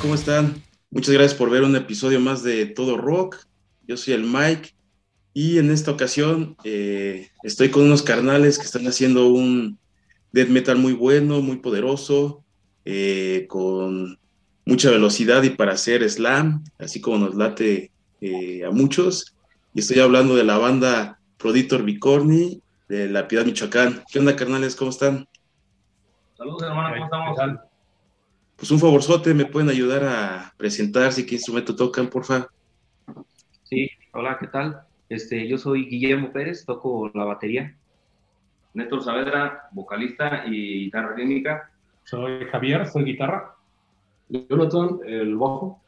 ¿cómo están? Muchas gracias por ver un episodio más de Todo Rock. Yo soy el Mike y en esta ocasión eh, estoy con unos carnales que están haciendo un death metal muy bueno, muy poderoso, eh, con mucha velocidad y para hacer slam, así como nos late eh, a muchos. Y estoy hablando de la banda Proditor Bicorni de La Piedad, Michoacán. ¿Qué onda, carnales? ¿Cómo están? Saludos, hermano, ¿cómo estamos? Pues un favorzote, ¿me pueden ayudar a presentar si qué instrumento tocan, porfa? Sí, hola, ¿qué tal? Este, yo soy Guillermo Pérez, toco la batería. Néstor Saavedra, vocalista y guitarra rítmica. Soy Javier, soy guitarra. Jonathan, el bajo.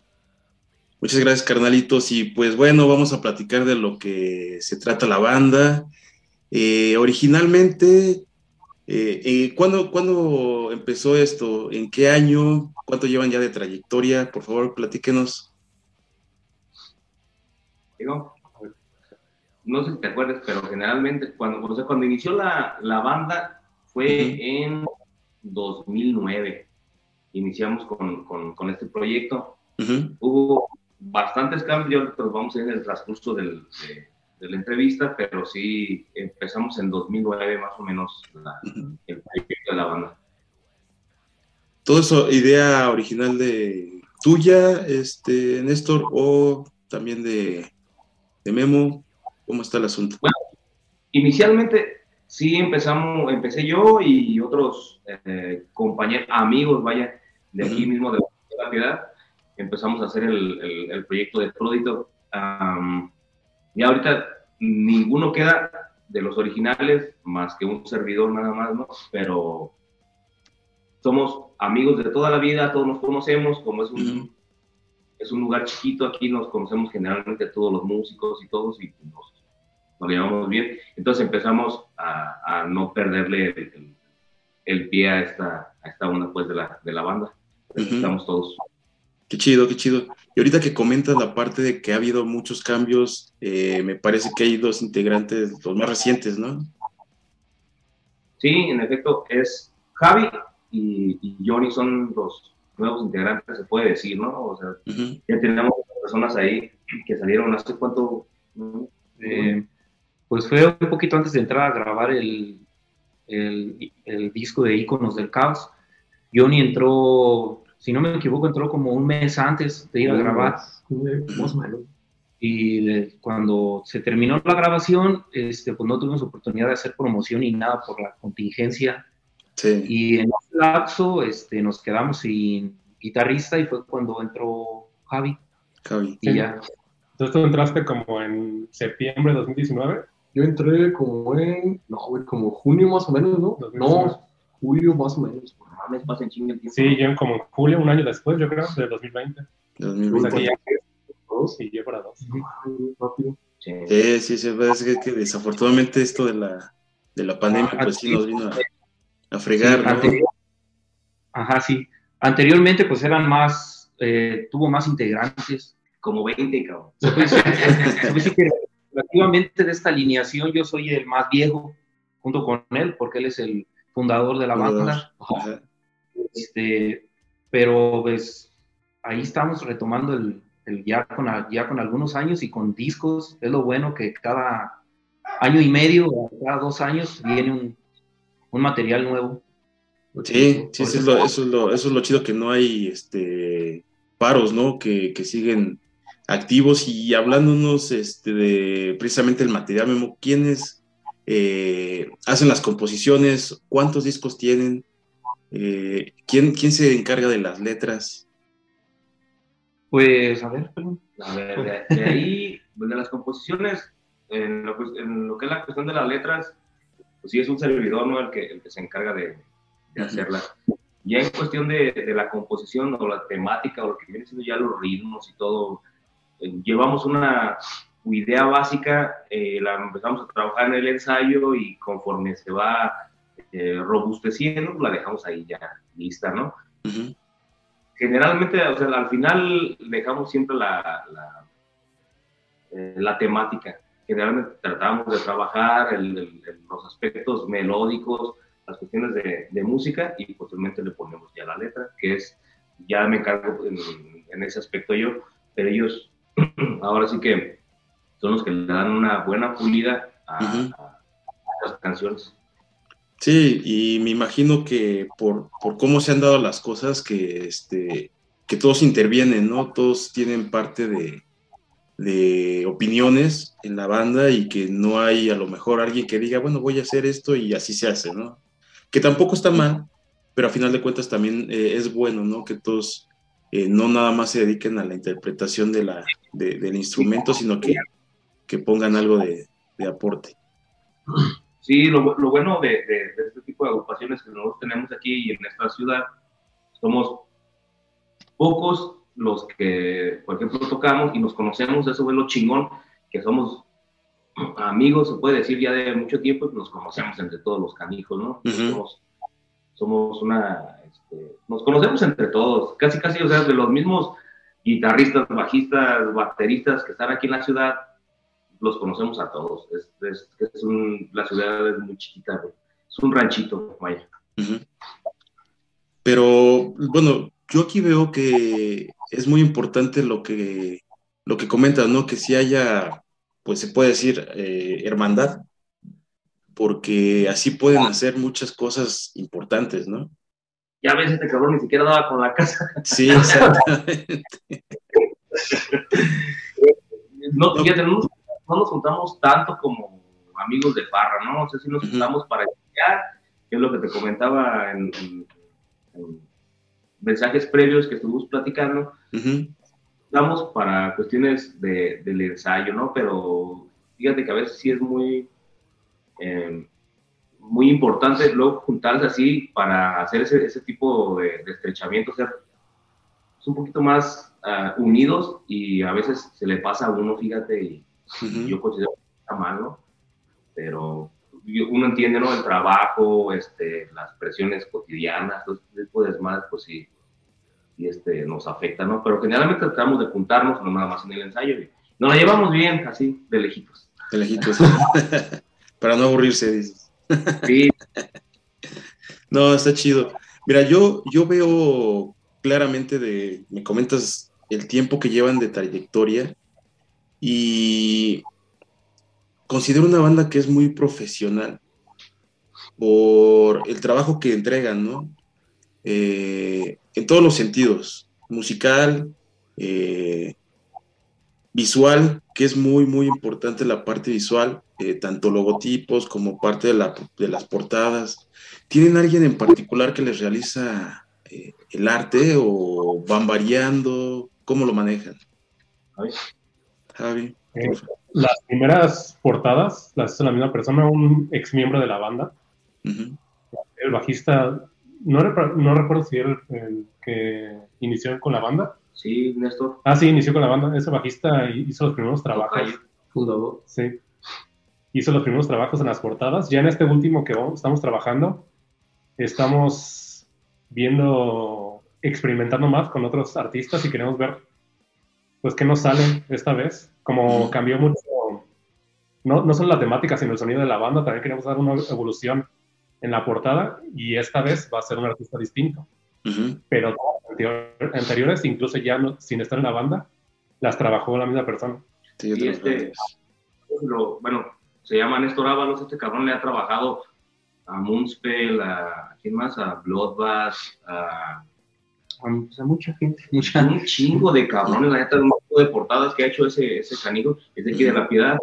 Muchas gracias, carnalitos. Y pues bueno, vamos a platicar de lo que se trata la banda. Eh, originalmente, eh, eh, ¿cuándo, empezó esto? ¿En qué año? ¿Cuánto llevan ya de trayectoria? Por favor, platíquenos. Digo, no sé si te acuerdas, pero generalmente cuando, o sea, cuando inició la, la banda fue en 2009. Iniciamos con, con, con este proyecto. Hubo bastantes cambios, pero vamos a ir en el transcurso del, de, la entrevista, pero sí empezamos en 2009 más o menos la, el proyecto de la banda. ¿Todo eso idea original de tuya, este, Néstor, o también de, de Memo? ¿Cómo está el asunto? Bueno, inicialmente sí empezamos, empecé yo y otros eh, compañeros, amigos, vaya, de aquí mismo de la ciudad, empezamos a hacer el, el, proyecto de Proditor. Y ahorita ninguno queda de los originales, más que un servidor nada más, ¿no? Pero somos amigos de toda la vida, todos nos conocemos, como es un, es un lugar chiquito, aquí nos conocemos generalmente todos los músicos y todos, y nos nos llevamos bien. Entonces empezamos a, no perderle el, pie a esta, a esta onda pues de la, de la banda. Estamos todos. Qué chido, qué chido. Y ahorita que comentas la parte de que ha habido muchos cambios, eh, me parece que hay dos integrantes, los más recientes, ¿no? Sí, en efecto, es Javi y, Johnny son los nuevos integrantes, se puede decir, ¿no? O sea, ya tenemos personas ahí que salieron hace cuánto, eh, pues fue un poquito antes de entrar a grabar el, el, disco de Iconos del Caos. Johnny entró, si no me equivoco, entró como un mes antes de ir a grabar. Y cuando se terminó la grabación, este, pues no tuvimos oportunidad de hacer promoción ni nada por la contingencia. Y en ese lapso este, nos quedamos sin guitarrista y fue cuando entró Javi. Javi. Y ya. Entonces tú entraste como en septiembre de 2019. Yo entré como en, no, como junio más o menos, ¿no? No, julio más o menos. Mames, pasa en chingo el tiempo. Sí, yo como en julio, un año después, yo creo, de 2020. 2020. O sea, ya dos y yo para dos. Sí, sí, sí, parece que, desafortunadamente esto de la, de la pandemia, ah, pues sí nos vino a, fregar, ¿no? ajá, sí. Anteriormente, pues eran más, eh, tuvo más integrantes. Como 20, cabrón. Relativamente de esta alineación, yo soy el más viejo, junto con él, porque él es el fundador de la banda. Este, pero pues ahí estamos retomando el, el ya, con, ya con algunos años y con discos. Es lo bueno que cada año y medio cada dos años viene un, un material nuevo. Sí, sí, eso es, lo, eso, es lo, eso es lo chido que no hay este, paros, ¿no? Que, que siguen activos y hablándonos este, de precisamente el material, Memo, ¿quiénes eh, hacen las composiciones? ¿Cuántos discos tienen? Eh, ¿quién, ¿Quién se encarga de las letras? Pues, a ver, perdón. A ver, de, ahí, pues, de las composiciones, en lo, que es la cuestión de las letras, pues sí es un servidor, ¿no? El que, el que se encarga de, de hacerlas. Ya en cuestión de, de, la composición o la temática o lo que viene siendo ya los ritmos y todo, llevamos una idea básica, eh, la empezamos a trabajar en el ensayo y conforme se va eh, robusteciendo, la dejamos ahí ya lista, ¿no? Generalmente, o sea, al final dejamos siempre la, la, eh, la temática. Generalmente tratamos de trabajar los aspectos melódicos, las cuestiones de, de, música y posteriormente le ponemos ya la letra, que es ya me encargo en, en ese aspecto yo, pero ellos ahora sí que son los que le dan una buena pulida a, Ujú. a- a las canciones. Sí, y me imagino que por, por cómo se han dado las cosas, que, este, que todos intervienen, ¿no? Todos tienen parte de, de opiniones en la banda y que no hay a lo mejor alguien que diga, bueno, voy a hacer esto y así se hace, ¿no? Que tampoco está mal, pero a final de cuentas también eh, es bueno, ¿no? Que todos eh, no nada más se dediquen a la interpretación de la, de- del instrumento, sino que, que pongan algo de, de aporte. Sí, lo, lo bueno de, de- de este tipo de agrupaciones que nosotros tenemos aquí y en esta ciudad, somos pocos los que, por ejemplo, tocamos y nos conocemos, eso es lo chingón, que somos amigos, se puede decir ya de mucho tiempo, y nos conocemos entre todos los canijos, ¿no? Somos, somos una, este, nos conocemos entre todos, casi casi, o sea, de los mismos guitarristas, bajistas, bateristas que están aquí en la ciudad, los conocemos a todos. Es, es, es un, la ciudad es muy chiquita, güey. Es un ranchito, vaya. Pero bueno, yo aquí veo que es muy importante lo que, lo que comentas, ¿no? Que si haya, pues se puede decir, eh, hermandad, porque así pueden hacer muchas cosas importantes, ¿no? Ya ves, este cabrón ni siquiera daba con la casa. Sí, exactamente. No, fíjate, no, no nos juntamos tanto como amigos de farra, ¿no? O sea, sí nos juntamos para estudiar, que es lo que te comentaba en, en- en mensajes previos que estuvimos platicando. Ujú. Estamos para cuestiones de, del ensayo, ¿no? Pero fíjate que a veces sí es muy, eh, muy importante luego juntarse así para hacer ese, ese tipo de, de estrechamiento, ser es un poquito más ah, unidos y a veces se le pasa a uno, fíjate, y Yo considero que está mal, ¿no? Pero uno entiende, ¿no? El trabajo, este, las presiones cotidianas, todo ese tipo de desmadres, pues sí, y este, nos afecta, ¿no? Pero generalmente tratamos de juntarnos, no nada más en el ensayo, y nos la llevamos bien, así, de lejitos. De lejitos. Para no aburrirse, dices. Sí, No, está chido. Mira, yo, yo veo claramente de, me comentas el tiempo que llevan de trayectoria y considero una banda que es muy profesional por el trabajo que entregan, ¿no? Eh, en todos los sentidos, musical, eh, visual, que es muy, muy importante la parte visual, eh, tanto logotipos como parte de, la- de las portadas. ¿Tienen alguien en particular que les realiza el arte o van variando? ¿Cómo lo manejan? Javi. Eh. Las primeras portadas las hizo la misma persona, un ex miembro de la banda. El bajista, no, no recuerdo si era el, el que inició con la banda. sí, Néstor. Ah, sí, inició con la banda. Ese bajista hizo los primeros trabajos. Fundador. Sí. Hizo los primeros trabajos en las portadas. Ya en este último que estamos trabajando, estamos viendo, experimentando más con otros artistas y queremos ver, pues, qué nos sale esta vez. Como cambió mucho, no, no solo la temática, sino el sonido de la banda, también queremos dar una evolución en la portada y esta vez va a ser un artista distinto. ujú. Pero todas anteriores, incluso ya no- sin estar en la banda, las trabajó la misma persona. Sí, Y este-. Lo- bueno, se llama Néstor Ábalos, este cabrón le ha trabajado a Moonspell, a ¿quién más? A Bloodbath, a, a, pues, a mucha gente, mucha, un chingo de cabrones, la neta, montón de portadas que ha hecho ese, ese canijo, es de aquí de la piedad,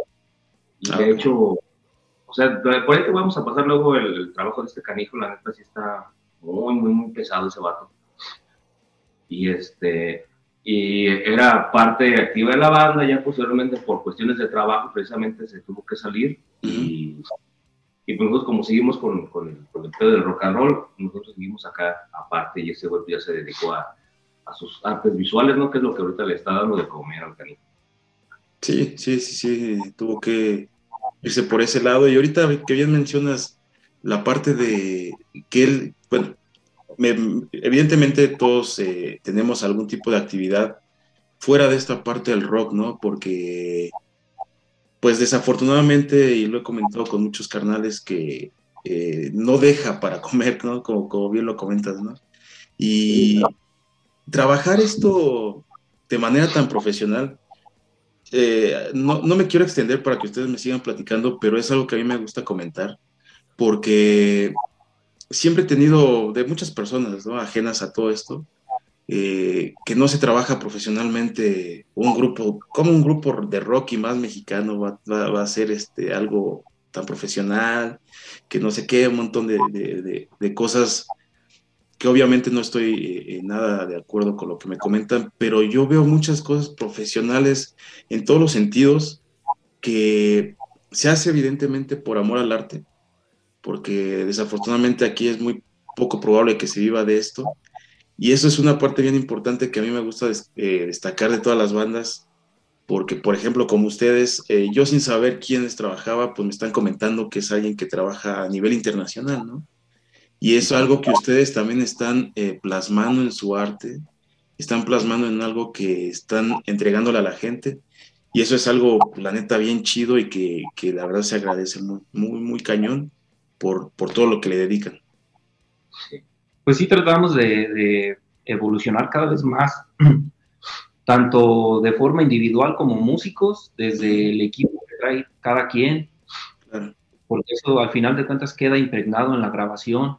y Ah, ok. hecho, o sea, por ahí te vamos a pasar luego el, el trabajo de este canijo, la neta sí está muy, muy, muy pesado ese vato. Y este, y era parte activa de la banda, ya posteriormente por cuestiones de trabajo precisamente se tuvo que salir y, y pues nosotros como seguimos con, con, el, pedo del rock and roll, nosotros seguimos acá aparte y ese güey ya se dedicó a, a sus artes visuales, ¿no? Que es lo que ahorita le está dando de comer al canijo. Sí, sí, sí, sí, tuvo que irse por ese lado. Y ahorita que bien mencionas la parte de que él, bueno, me- evidentemente todos eh, tenemos algún tipo de actividad fuera de esta parte del rock, ¿no? Porque, pues desafortunadamente, y lo he comentado con muchos carnales, que eh, no deja para comer, ¿no? Como, como bien lo comentas, ¿no? Y trabajar esto de manera tan profesional, eh, no, me quiero extender para que ustedes me sigan platicando, pero es algo que a mí me gusta comentar, porque siempre he tenido de muchas personas ¿no? ajenas a todo esto, eh, que no se trabaja profesionalmente un grupo, como un grupo de rock y más mexicano va, a ser este, algo tan profesional, que no sé qué, un montón de, de, de cosas que obviamente no estoy eh, nada de acuerdo con lo que me comentan, pero yo veo muchas cosas profesionales en todos los sentidos que se hace evidentemente por amor al arte, porque desafortunadamente aquí es muy poco probable que se viva de esto. Y eso es una parte bien importante que a mí me gusta eh, destacar de todas las bandas, porque por ejemplo, como ustedes, eh, yo sin saber quiénes trabajaba, pues me están comentando que es alguien que trabaja a nivel internacional, ¿no? Y es algo que ustedes también están eh, plasmando en su arte, están plasmando en algo que están entregándole a la gente. Y eso es algo, la neta, bien chido y que, que la verdad se agradece muy, muy, muy cañón por, por todo lo que le dedican. Pues sí, tratamos de, de evolucionar cada vez más, tanto de forma individual como músicos, desde el equipo que trae cada quien, porque eso al final de cuentas queda impregnado en la grabación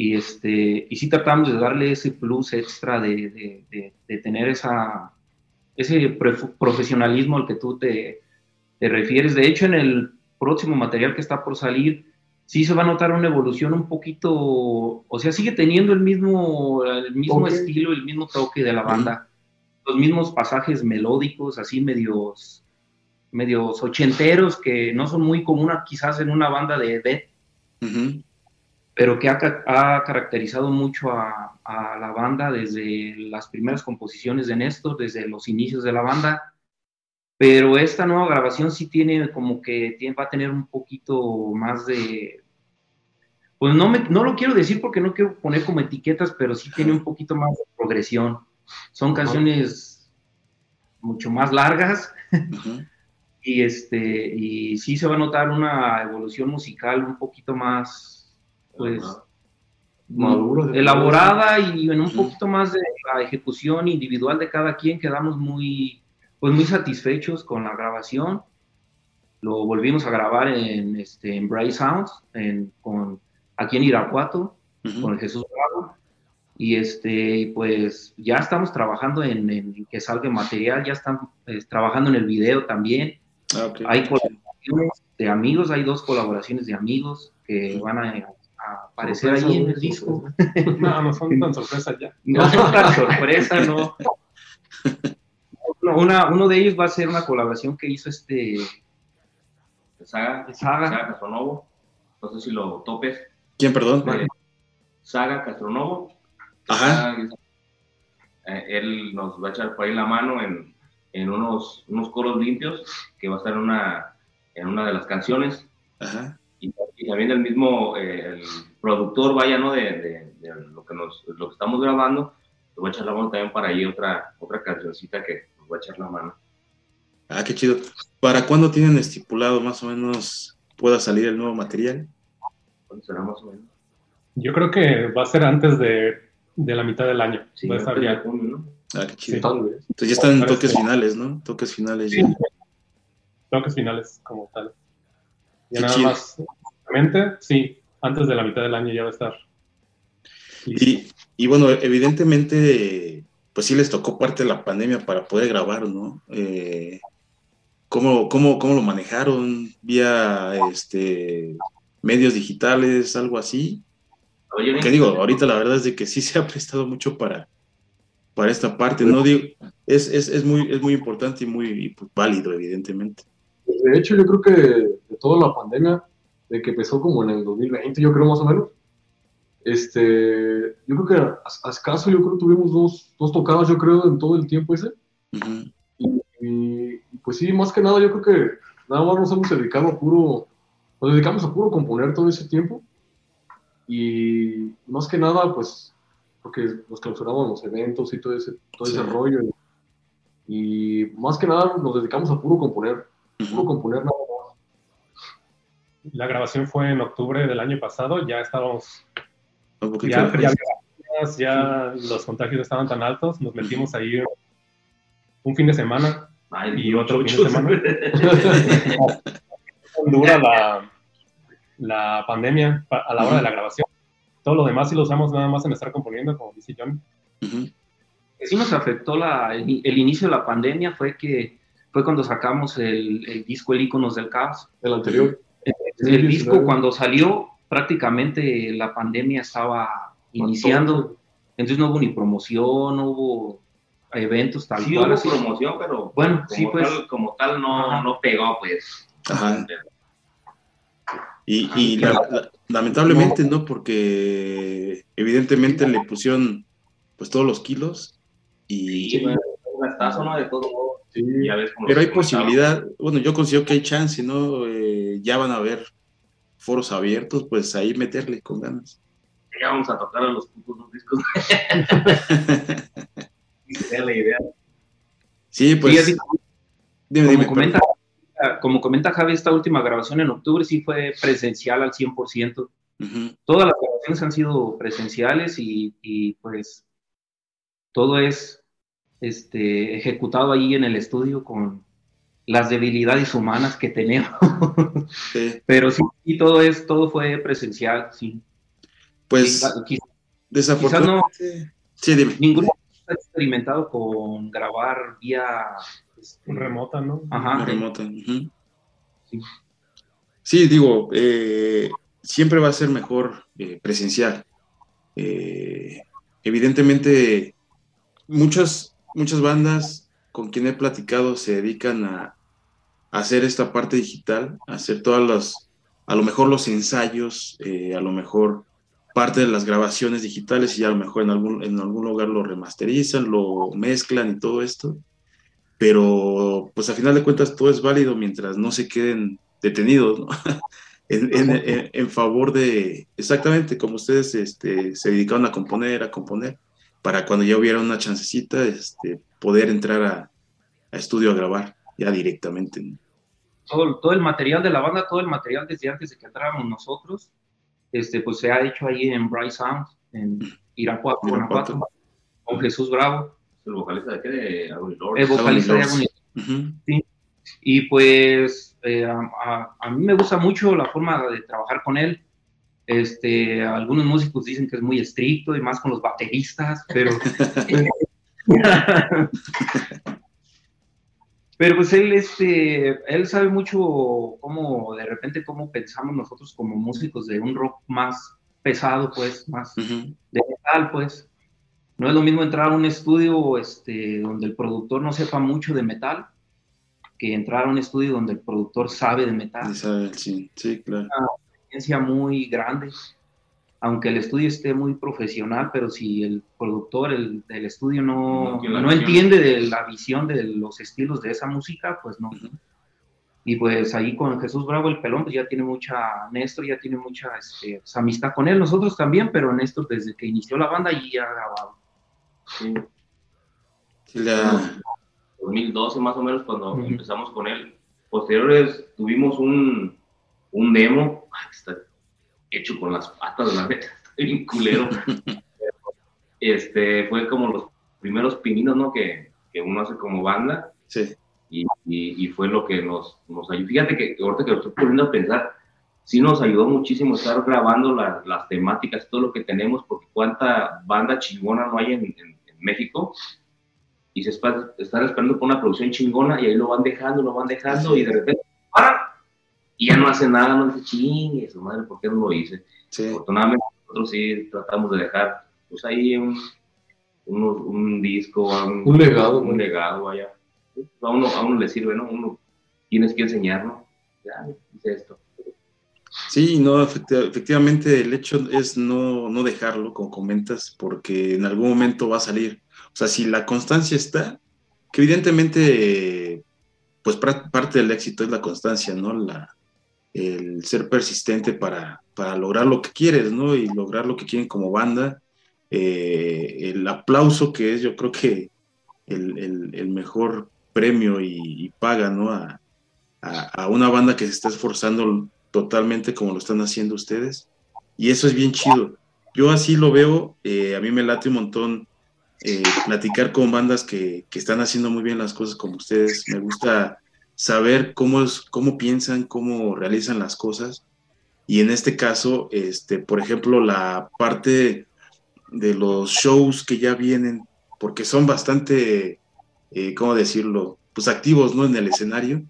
y, este, y sí tratamos de darle ese plus extra de, de, de, tener esa, ese profesionalismo al que tú te, te, refieres. De hecho, en el próximo material que está por salir, sí se va a notar una evolución un poquito, o sea, sigue teniendo el mismo, el mismo estilo, el mismo toque de la banda, los mismos pasajes melódicos, así medios, medios ochenteros, que no son muy comunes quizás en una banda de death pero que ha, caracterizado mucho a, la banda desde las primeras composiciones de Néstor, desde los inicios de la banda. Pero esta nueva grabación sí tiene como que va a tener un poquito más de... Pues no, me, no lo quiero decir porque no quiero poner como etiquetas, pero sí tiene un poquito más de progresión. Son canciones mucho más largas. y este y sí se va a notar una evolución musical un poquito más pues elaborada y en un poquito más de la ejecución individual de cada quien quedamos muy pues muy satisfechos con la grabación. Lo volvimos a grabar en este en Bright Sounds en, con aquí en Irapuato con el Jesús Bravo. Y este pues ya estamos trabajando en, que salga material ya están eh, trabajando en el video también. Ah, hay colaboraciones de amigos hay dos colaboraciones de amigos que van a aparecer ahí en el disco. No, no son tan sorpresas ya. No son tan sorpresas, no. Una, uno de ellos va a ser una colaboración que hizo este. Saga, Saga. Saga Castronovo. No sé si lo topes. ¿Quién, perdón? Saga Castronovo. Ajá. Eh, él nos va a echar por ahí la mano en, en unos, unos coros limpios que va a estar en una, en una de las canciones. Ajá también el mismo eh, el productor, vaya, ¿no? De, de, lo, que nos, lo que estamos grabando, nos va a echar la mano también para ahí otra, otra cancioncita que nos va a echar la mano. Ah, qué chido. ¿Para cuándo tienen estipulado más o menos pueda salir el nuevo material? ¿Cuándo será más o menos? Yo creo que va a ser antes de, de la mitad del año. Sí, va a estar ya. Junio, ¿no? Ah, qué chido. Entonces ya están en toques finales, ¿no? Toques finales. Sí. Toques finales como tal. Ya nada más, sí, antes de la mitad del año ya va a estar. Y, y, bueno, evidentemente, pues sí les tocó parte de la pandemia para poder grabar, ¿no? Eh, ¿cómo, cómo, cómo, lo manejaron? ¿Vía este, medios digitales, algo así? Que digo, ahorita la verdad es de que sí se ha prestado mucho para, para esta parte, ¿no? Digo, es, es, es, muy, es muy importante y muy pues, válido, evidentemente. De hecho, yo creo que de toda la pandemia, de que empezó como en el 2020, yo creo más o menos, este, yo creo que a, escaso, yo creo que tuvimos dos, dos tocadas, yo creo, en todo el tiempo ese. y, pues sí, más que nada, yo creo que nada más nos hemos dedicado a puro, nos dedicamos a puro componer todo ese tiempo. Y más que nada, pues, porque nos clausuraban los eventos y todo ese, todo ese rollo. Y, y más que nada nos dedicamos a puro componer componer nada La grabación fue en octubre del año pasado, ya estábamos. ya, los contagios estaban tan altos, nos metimos ahí un fin de semana y otro fin de semana. Dura la, la pandemia a la hora de la grabación. Todo lo demás sí lo usamos nada más en estar componiendo, como dice John. Sí nos afectó la, el, inicio de la pandemia, fue que fue cuando sacamos el, disco El Iconos del Caos. El anterior. El, disco cuando salió, prácticamente la pandemia estaba iniciando, entonces no hubo ni promoción, no hubo eventos tal sí, hubo promoción, pero bueno, sí, pues, como tal no, no pegó, pues. Ajá. Y, lamentablemente no, porque evidentemente le pusieron pues todos los kilos y... Sí, ¿no? De todo pero hay posibilidad, bueno, yo considero que hay chance, ¿no? Eh, ya van a haber foros abiertos, pues ahí meterle con ganas. Ya vamos a tocar a los putos discos. la idea. Sí, pues. dime, dime, comenta, como comenta Javi, esta última grabación en octubre sí fue presencial al 100%. Todas las grabaciones han sido presenciales y, pues todo es este, ejecutado ahí en el estudio con las debilidades humanas que tenemos. Pero sí, todo es, todo fue presencial, sí. Pues desafortunadamente. sí, dime. Ninguno ha experimentado con grabar vía este, remota, ¿no? Ajá. Remota. sí. digo, eh, siempre va a ser mejor eh, presencial. Eh, evidentemente, muchas, muchas bandas con quien he platicado se dedican a, hacer esta parte digital, a hacer todas las, a lo mejor los ensayos, a lo mejor parte de las grabaciones digitales y a lo mejor en algún, en algún lugar lo remasterizan, lo mezclan y todo esto. Pero pues a final de cuentas todo es válido mientras no se queden detenidos, ¿no? en, favor de, exactamente como ustedes este, se dedicaron a componer, a componer, para cuando ya hubiera una chancecita, este, poder entrar a, estudio a grabar ya directamente. Todo, todo el material de la banda, todo el material desde antes de que entráramos nosotros, este, pues se ha hecho ahí en Bright Sound, en Irapuato, Guanajuato, con Jesús Bravo el vocalista de qué? De El vocalista de Agonilor. sí. Y pues eh, a, mí me gusta mucho la forma de trabajar con él. Este, algunos músicos dicen que es muy estricto y más con los bateristas, pero... pero pues él, este, él sabe mucho cómo, de repente, cómo pensamos nosotros como músicos de un rock más pesado, pues, más de metal, pues. No es lo mismo entrar a un estudio este, donde el productor no sepa mucho de metal que entrar a un estudio donde el productor sabe de metal. sí, sí, claro. Una experiencia muy grande, aunque el estudio esté muy profesional, pero si el productor el, del estudio no, no, entiende de la visión de los estilos de esa música, pues no. Y pues ahí con Jesús Bravo, el pelón, pues ya tiene mucha, Néstor ya tiene mucha este, pues, amistad con él, nosotros también, pero Néstor desde que inició la banda ya ha grabado. Sí. La... 2012 más o menos cuando empezamos con él. Posteriores tuvimos un, un demo, está hecho con las patas de la neta, bien culero. este, fue como los primeros pininos, ¿no? Que, que uno hace como banda. Sí. Y, y, fue lo que nos, nos ayudó. Fíjate que ahorita que lo estoy poniendo a pensar, sí nos ayudó muchísimo estar grabando las temáticas, todo lo que tenemos, porque cuánta banda chingona no hay en, México y se están esperando por una producción chingona y ahí lo van dejando, lo van dejando y de repente para y ya no hace nada, no dice chingue, su madre, ¿por qué no lo hice? Afortunadamente nosotros sí tratamos de dejar pues ahí un, un, disco, un, legado, un legado, vaya. A uno, a uno le sirve, ¿no? Uno tienes que enseñar, ¿no? Ya, dice esto. Sí, no, efectivamente el hecho es no, no, dejarlo, como comentas, porque en algún momento va a salir. O sea, si la constancia está, que evidentemente, pues parte del éxito es la constancia, ¿no? La, el ser persistente para, para lograr lo que quieres, ¿no? Y lograr lo que quieren como banda. Eh, el aplauso que es, yo creo que el, el, mejor premio y, paga, ¿no? A, a, una banda que se está esforzando totalmente como lo están haciendo ustedes. Y eso es bien chido. yo así lo veo, eh, a mí me late un montón eh, platicar con bandas que, que, están haciendo muy bien las cosas como ustedes. Me gusta saber cómo, es, cómo piensan, cómo realizan las cosas. Y en este caso, este, por ejemplo, la parte de los shows que ya vienen, porque son bastante, eh, ¿cómo decirlo? Pues activos, ¿no? En el escenario.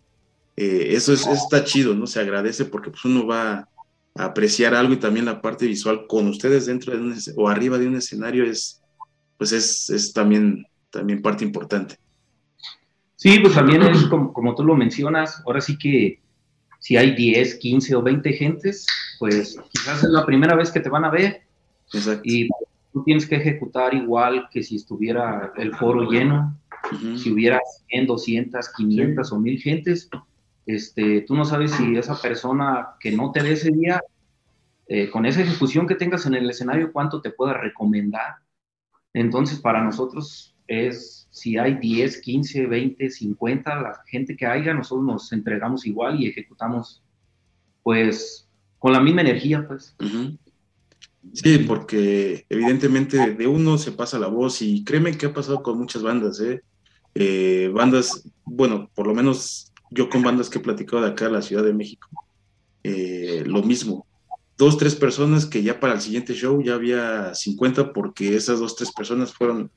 Eh, eso, es, está chido, ¿no? Se agradece porque pues uno va a apreciar algo y también la parte visual con ustedes dentro de un o arriba de un escenario es, pues es, es también, también parte importante. Sí, pues también es como, como tú lo mencionas, ahora sí que si hay 10, 15 o 20 gentes, pues quizás es la primera vez que te van a ver. Exacto. Y tú tienes que ejecutar igual que si estuviera el foro lleno, si hubiera 100, 200, 500 o 1000 gentes, este, tú no sabes si esa persona que no te ve ese día, eh, con esa ejecución que tengas en el escenario, cuánto te pueda recomendar. Entonces, para nosotros es, si hay 10, 15, 20, 50, la gente que haya, nosotros nos entregamos igual y ejecutamos, pues, con la misma energía, pues. Sí, porque evidentemente de uno se pasa la voz y créeme que ha pasado con muchas bandas, ¿eh? eh bandas, bueno, por lo menos yo con bandas que he platicado de acá en la Ciudad de México, eh, lo mismo. Dos, tres personas que ya para el siguiente show ya había 50 porque esas dos, tres personas fueron...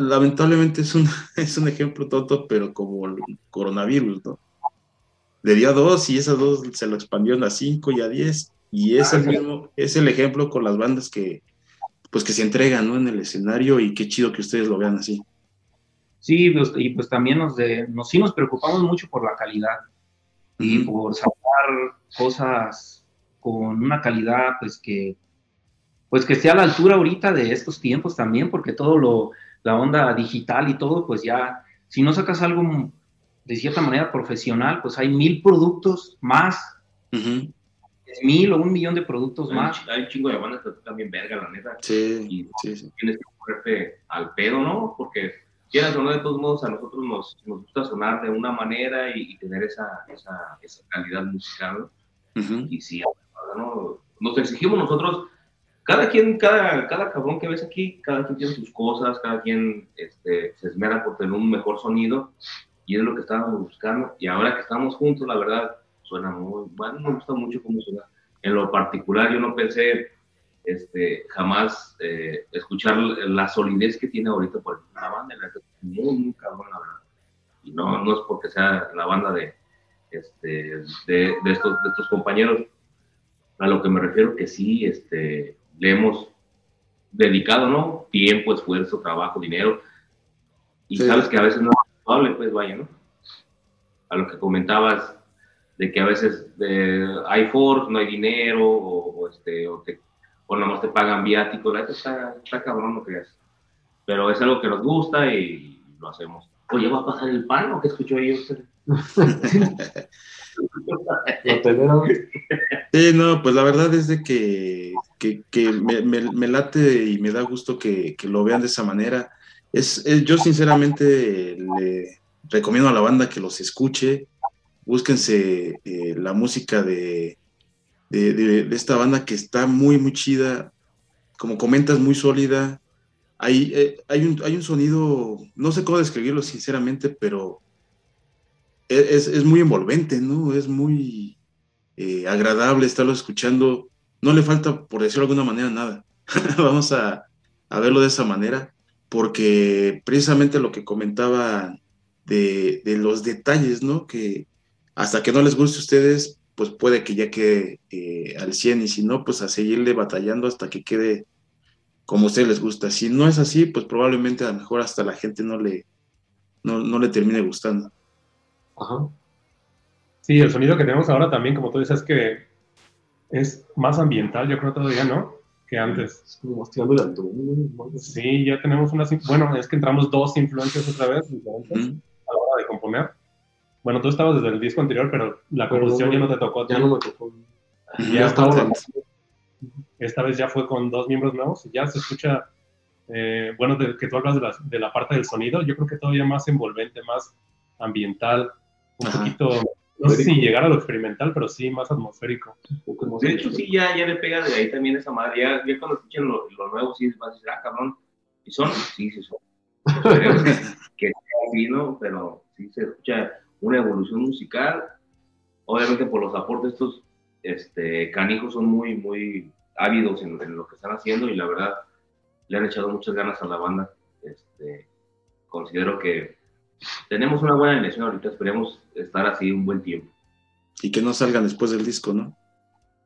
lamentablemente es un, es un ejemplo tonto, pero como el coronavirus, ¿no? Le dio a dos y esas dos se lo expandieron a cinco y a diez y es el mismo, es el ejemplo con las bandas que, pues que se entregan, ¿no? En el escenario y qué chido que ustedes lo vean así. Sí, pues, y pues también nos, de, nos, sí nos preocupamos mucho por la calidad y por sacar cosas con una calidad, pues que, pues que esté a la altura ahorita de estos tiempos también, porque todo lo, la onda digital y todo, pues ya, si no sacas algo de cierta manera profesional, pues hay mil productos más mil o un millón de productos más. Hay un chingo de bandas que también verga, la neta. Sí, y sí, sí. tienes que ponerte al pedo, ¿no? Porque quieras o no, de todos modos, a nosotros nos, nos gusta sonar de una manera y, tener esa, esa, esa, calidad musical. Y sí, ¿no? nos exigimos nosotros, cada quien, cada, cada cabrón que ves aquí, cada quien tiene sus cosas, cada quien este, se esmera por tener un mejor sonido y es lo que estábamos buscando. Y ahora que estamos juntos, la verdad, suena muy, bueno, me gusta mucho cómo suena. En lo particular, yo no pensé este, jamás eh, escuchar la solidez que tiene ahorita por la banda, la muy, muy cabrón, la verdad. Y no, no es porque sea la banda de, este, de, de, estos, de estos compañeros, a lo que me refiero que sí, este, le hemos dedicado, ¿no? Tiempo, esfuerzo, trabajo, dinero, y sabes que a veces no es probable, pues vaya, ¿no? A lo que comentabas, de que a veces hay force, no hay dinero, o, este, o, te, o nomás te pagan viático, está, está cabrón que es. Pero es algo que nos gusta y lo hacemos. Oye, ¿va a pasar el pan o qué escuchó ahí usted? sí, no, pues la verdad es de que, que, me, late y me da gusto que, que lo vean de esa manera. Es, yo sinceramente le recomiendo a la banda que los escuche, búsquense eh, la música de, de, esta banda que está muy, muy chida, como comentas, muy sólida. Hay, eh, hay, un, hay un sonido, no sé cómo describirlo sinceramente, pero es, es muy envolvente, ¿no? Es muy eh, agradable estarlo escuchando. No le falta, por decirlo de alguna manera, nada. Vamos a, a verlo de esa manera, porque precisamente lo que comentaba de, de, los detalles, ¿no? Que, hasta que no les guste a ustedes, pues puede que ya quede eh, al 100 y si no, pues a seguirle batallando hasta que quede como a ustedes les gusta. Si no es así, pues probablemente a lo mejor hasta la gente no le, no, le termine gustando. Ajá. Sí, el sonido que tenemos ahora también, como tú dices, que es más ambiental, yo creo todavía, ¿no? Que antes. Es como más Sí, ya tenemos unas. Bueno, es que entramos dos influencias otra vez diferentes a la hora de componer. Bueno, tú estabas desde el disco anterior, pero la composición ya no te tocó. Ya no me tocó. ya estaba. Esta vez ya fue con dos miembros nuevos y ya se escucha, eh, bueno, de, que tú hablas de la, de la, parte del sonido, yo creo que todavía más envolvente, más ambiental, un poquito no sé si llegar a lo experimental, pero sí más atmosférico. De hecho, sí, ya, ya le pega de ahí también esa madre. Ya, ya cuando escuchen lo, lo nuevo, sí vas a decir, ah, cabrón. ¿Y son? Sí, sí son. Esperemos que, que sea así, ¿no? Pero sí se escucha una evolución musical. Obviamente por los aportes estos este, canijos son muy, muy ávidos en, en lo que están haciendo y la verdad le han echado muchas ganas a la banda. Este, considero que tenemos una buena elección ahorita, esperemos estar así un buen tiempo. Y que no salgan después del disco, ¿no?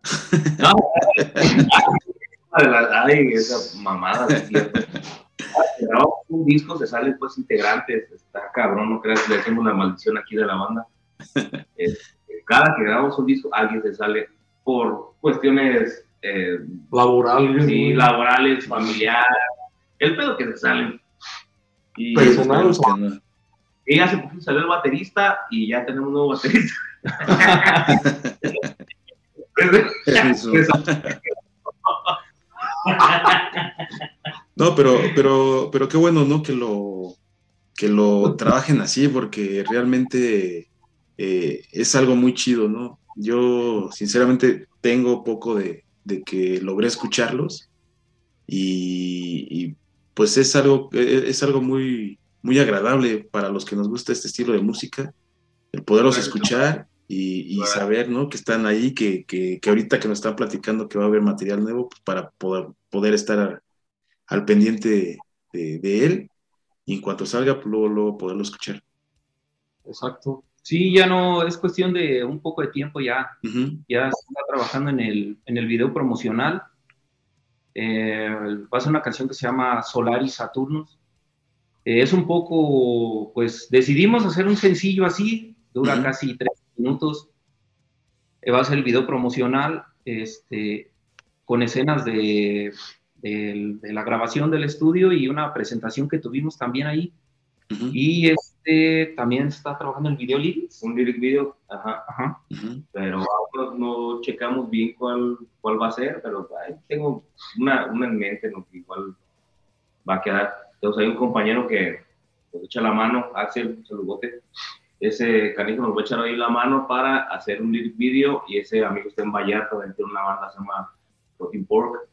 Ay, esa mamada. Grabamos un disco, se salen pues integrantes, está cabrón, no creas que le hacemos una maldición aquí de la banda. Este, cada que grabamos un disco, alguien se sale por cuestiones eh, Laboral. sí, laborales, familiares, el pedo que se salen. Y, no. Y hace poquito salió el baterista y ya tenemos un nuevo baterista. No, pero, pero, pero qué bueno, ¿no? Que lo, que lo trabajen así, porque realmente eh, es algo muy chido, ¿no? Yo, sinceramente, tengo poco de, de que logré escucharlos y, y, pues es algo, es algo muy, muy agradable para los que nos gusta este estilo de música, el poderlos Correcto. escuchar y, y saber, ¿no? Que están ahí, que, que, que ahorita que nos están platicando que va a haber material nuevo, pues para poder, poder estar a- al pendiente de, de él y en cuanto salga, pues luego, luego poderlo escuchar. Exacto. Sí, ya no, es cuestión de un poco de tiempo ya. Ujú, Ya se está trabajando en el, en el video promocional. Eh, va a ser una canción que se llama Solaris Saturnus. Eh, es un poco, pues decidimos hacer un sencillo así, dura casi tres minutos. Eh, va a ser el video promocional, este, con escenas de, de la grabación del estudio y una presentación que tuvimos también ahí. Y este también está trabajando en el video lyrics. un lyric video, ajá, Ajá. pero no, checamos bien cuál, cuál va a ser, pero ay, tengo una, una en mente, ¿no? igual va a quedar. Entonces hay un compañero que nos echa la mano, Axel Salugote, ese canijo nos va a echar ahí la mano para hacer un video y ese amigo está en Vallarta, él tiene una banda que se llama Protein Pork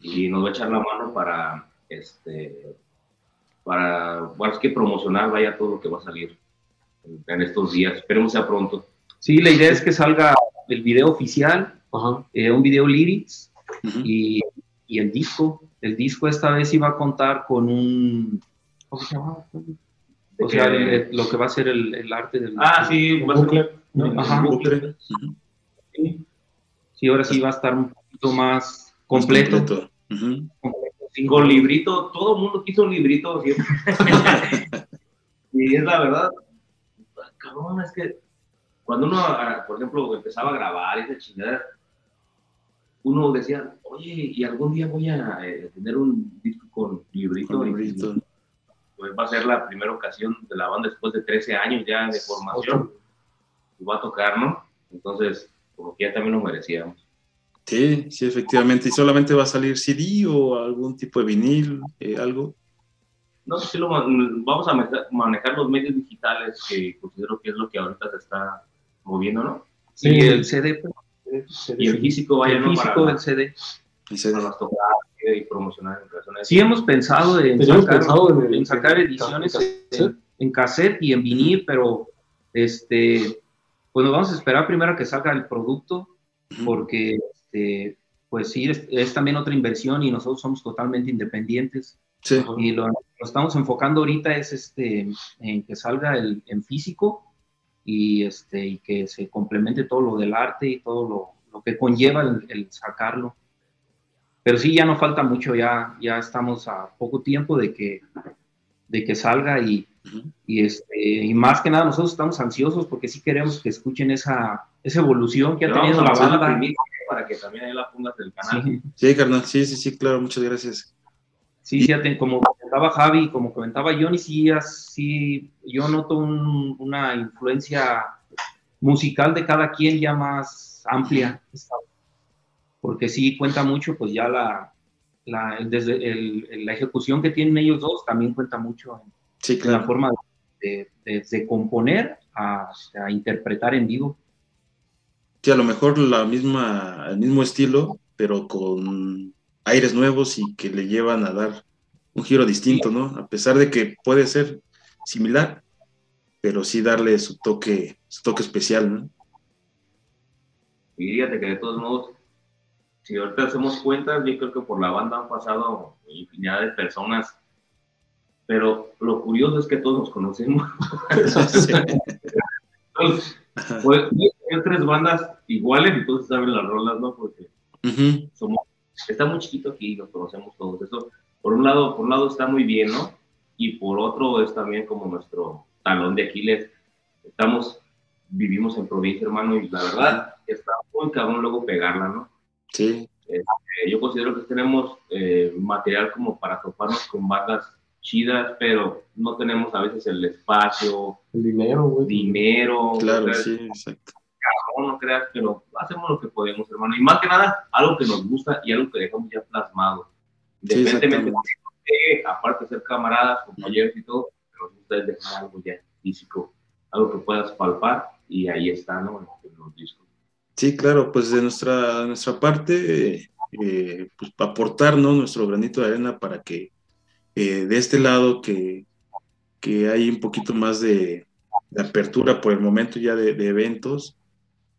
y nos va a echar la mano para, este, para, bueno, es que promocionar vaya todo lo que va a salir en, en estos días, esperemos sea pronto. Sí, la idea es que salga el video oficial, Ajá. eh, un video lyrics Ujú. y, y el disco. El disco esta vez iba a contar con un... ¿Cómo se llama? O sea, el- el- lo que va a ser el, el arte del... Ah, sí, Un va a ser- booklet, ¿no? Ajá. Un bucle, ujú, Sí, ahora sí va a estar un poquito más completo. completo. Sí. con librito, todo el mundo quiso un librito siempre. y es la verdad, cabrón, es que cuando uno, ah, por ejemplo, empezaba a grabar esa chingada, uno decía, oye, y algún día voy a eh, tener un disco con librito. Con y- librito. pues va a ser la primera ocasión de la banda después de 13 años ya de formación. Y va a tocar, ¿no? Entonces, como que ya también lo merecíamos. Sí, sí, efectivamente. ¿Y solamente va a salir CD o algún tipo de vinil, eh, algo? No sé si lo vamos a manejar, manejar los medios digitales, que considero que es lo que ahorita se está moviendo, ¿no? Sí, Y el CD, pues, Y el físico vaya, el ¿no? físico para, CD. El CD. para y promocionar en eso. Sí hemos pensado en sacar, pensado en, en sacar ediciones en en, cassette. y en vinil, pero este, pues nos vamos a esperar primero a que salga el producto, porque este, pues sí, es, es también otra inversión y nosotros somos totalmente independientes. Sí. Y lo, lo estamos enfocando ahorita es este, en que salga el, en físico y, este, y que se complemente todo lo del arte y todo lo, lo que conlleva el, el sacarlo. Pero sí, ya no falta mucho, ya, ya estamos a poco tiempo de que, de que salga y, y, este, y más que nada nosotros estamos ansiosos porque sí queremos que escuchen esa, esa evolución que ha tenido la pasar la banda. primicia para que también ahí la pongas del canal. Sí. Sí, carnal. Sí, sí, sí, claro. Muchas gracias. Sí, fíjate, como comentaba Javi, como comentaba Johnny, sí, sí yo noto un- una influencia musical de cada quien ya más amplia, porque sí cuenta mucho, pues ya la, la, desde el- la ejecución que tienen ellos dos también cuenta mucho en, Sí, en la claro. forma de, de- de componer a, a interpretar en vivo. Sí, a lo mejor la misma, el mismo estilo, pero con aires nuevos y que le llevan a dar un giro distinto, ¿no? A pesar de que puede ser similar, pero sí darle su toque, su toque especial, ¿no? Y fíjate que de todos modos, si ahorita hacemos cuentas, yo creo que por la banda han pasado infinidad de personas, pero lo curioso es que todos nos conocemos. Entonces, pues, hay tres bandas iguales y todos saben las rolas, ¿no? Porque somos, está muy chiquito aquí y nos conocemos todos. Eso, por un lado, por un lado está muy bien, ¿no? Y por otro es también como nuestro talón de Aquiles. Estamos, vivimos en provincia, hermano, y la verdad está muy cabrón luego pegarla, ¿no? Sí. Este, yo considero que tenemos eh, material como para toparnos con bandas chidas, pero no tenemos a veces el espacio, el dinero, güey. dinero. Claro, no, sí, exacto. no creas, pero hacemos lo que podemos, hermano. Y más que nada, algo que nos gusta y algo que dejamos ya plasmado. Sí, Independientemente exactamente. de, aparte de ser camaradas, compañeros y todo, nos gusta es dejar algo ya físico, algo que puedas palpar y ahí está, ¿no? En los discos. Sí, claro, pues de nuestra, nuestra parte, eh, eh, pues aportar ¿no? nuestro granito de arena para que eh, de este lado que, que hay un poquito más de, de apertura por el momento ya de, de eventos,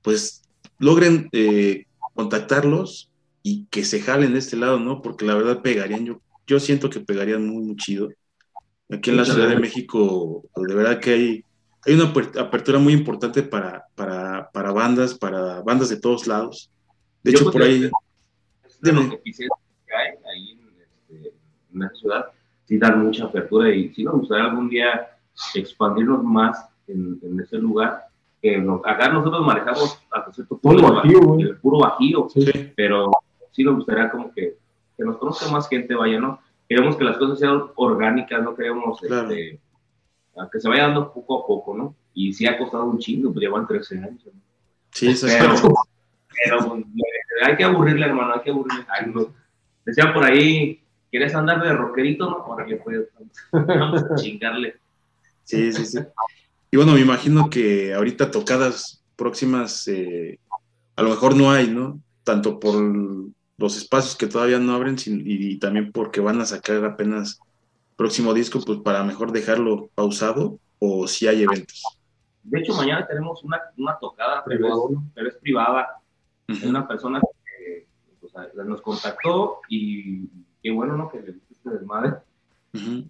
pues logren eh, contactarlos y que se jalen de este lado, ¿no? Porque la verdad pegarían, yo, yo siento que pegarían muy, muy chido. Aquí en la Ciudad de México, de verdad que hay, hay una aper- apertura muy importante para, para, para bandas, para bandas de todos lados. De Yo hecho, por ahí, de lo que quisiera que hay ahí en, este, en esa ciudad, sí dan mucha apertura y sí nos gustaría algún día expandirnos más en, en ese lugar. Que no- acá nosotros manejamos hasta cierto punto el el puro bajío, sí, pero sí nos gustaría como que, que nos conozca más gente, vaya, ¿no? Queremos que las cosas sean orgánicas, no queremos Claro. este, que se vaya dando poco a poco, ¿no? Y sí ha costado un chingo, pues llevan 13 años. ¿no? sí, exactamente. Pero pues, le- hay que aburrirle, hermano, hay que aburrirle. Ay, no. Decían por ahí, ¿quieres andar de rockerito? No, ahora que puedes. Vamos a chingarle. Sí, sí, sí. Y bueno, me imagino que ahorita tocadas próximas, eh, a lo mejor no hay, ¿no? Tanto por los espacios que todavía no abren sin- y, también porque van a sacar apenas próximo disco, pues para mejor dejarlo pausado o si hay eventos. De hecho, mañana tenemos una, una tocada, pero es, pero es privada. Es Ujú. una persona que pues, nos contactó y qué bueno, ¿no? Que le guste este desmadre. Pues,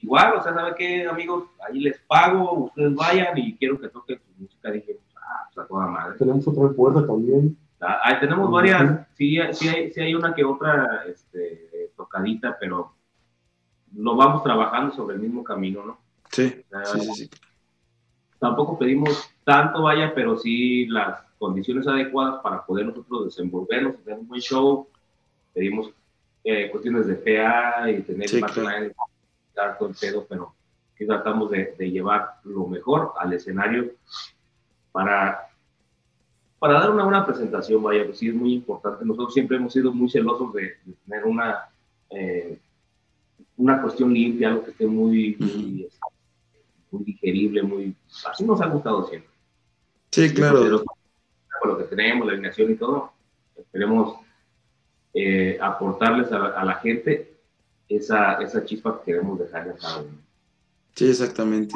Igual, o sea, ¿sabe qué, amigos? Ahí les pago, ustedes vayan y quiero que toquen su música. Dije, ah, pues a toda madre. Tenemos otra puerta también. Ah, tenemos varias, sí, sí, hay, sí hay una que otra este, tocadita, pero lo vamos trabajando sobre el mismo camino, ¿no? Sí, O sea, sí, sí. Tampoco pedimos tanto, vaya, pero sí las condiciones adecuadas para poder nosotros desenvolvernos, tener un buen show. Pedimos eh, cuestiones de PA y tener Sí, más claro. dar todo el pedo, pero sí tratamos de, de llevar lo mejor al escenario para, para dar una buena presentación, vaya, pues sí es muy importante. Nosotros siempre hemos sido muy celosos de, de tener una, eh, una cuestión limpia, algo que esté muy, muy, este, muy digerible, muy... Así nos ha gustado siempre. Sí, claro. Pero con lo que tenemos, la alineación y todo, esperemos eh, aportarles a la, a la gente esa, esa chispa que queremos dejarle a cada uno. Sí, exactamente.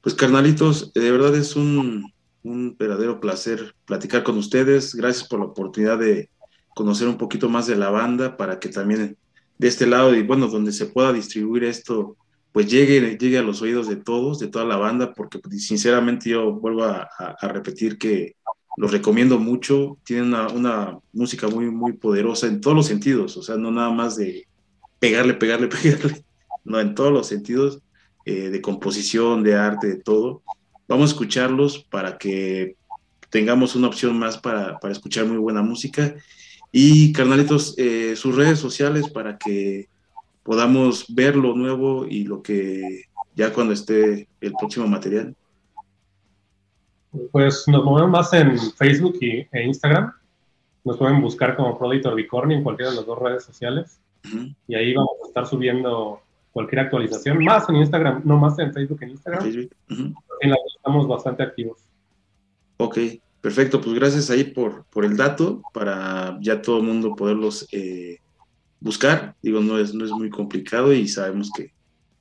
Pues carnalitos, de verdad es un, un verdadero placer platicar con ustedes. Gracias por la oportunidad de conocer un poquito más de la banda para que también de este lado y bueno, donde se pueda distribuir esto, pues llegue, llegue a los oídos de todos, de toda la banda, porque pues, sinceramente yo vuelvo a, repetir que los recomiendo mucho. Tienen una, una música muy, muy poderosa en todos los sentidos, o sea, no nada más de pegarle, pegarle, pegarle, no, en todos los sentidos eh, de composición, de arte, de todo. Vamos a escucharlos para que tengamos una opción más para, para escuchar muy buena música. Y carnalitos, eh, sus redes sociales para que podamos ver lo nuevo y lo que ya cuando esté el próximo material. Pues nos movemos más en Facebook y, e Instagram. Nos pueden buscar como Proditor Bicorni en cualquiera de las dos redes sociales. Y ahí vamos a estar subiendo cualquier actualización, más en Instagram, no más en Facebook, en Instagram. En la estamos bastante activos. Ok, perfecto, pues gracias ahí por, por el dato, para ya todo el mundo poderlos eh, buscar. Digo, no es, no es muy complicado y sabemos que,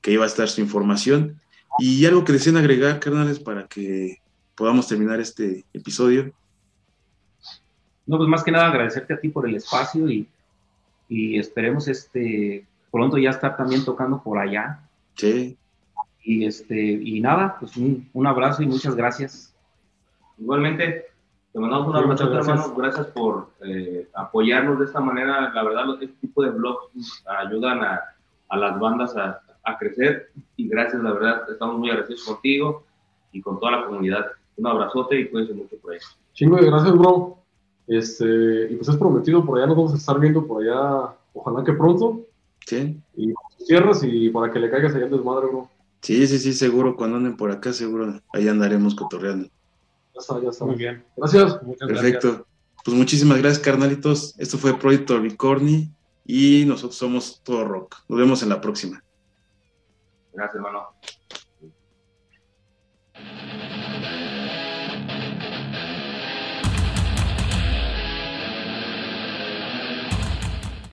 que iba a estar su información. Y algo que deseen agregar, carnales, para que podamos terminar este episodio. No, pues más que nada agradecerte a ti por el espacio y, y esperemos este pronto ya estar también tocando por allá. Sí. Y este, y nada, pues un, un abrazo y muchas gracias. Igualmente, te mandamos un abrazo, gracias. hermano. Gracias por eh, apoyarnos de esta manera. La verdad, este tipo de blogs ayudan a, a las bandas a, a, crecer. Y gracias, la verdad, estamos muy agradecidos contigo y con toda la comunidad. Un abrazote y cuídense mucho por ahí. Chingo de gracias, bro. Este, y pues es prometido, por allá nos vamos a estar viendo por allá, ojalá que pronto. Sí. Y cierras y para que le caigas allá en desmadre, bro. Sí, sí, sí, seguro. Cuando anden por acá, seguro ahí andaremos cotorreando. Ya está, ya está. Muy bien. Gracias. Muchas Perfecto. Gracias. Pues muchísimas gracias, carnalitos. Esto fue Proyecto Bicorni y nosotros somos Todo Rock. Nos vemos en la próxima. Gracias, hermano.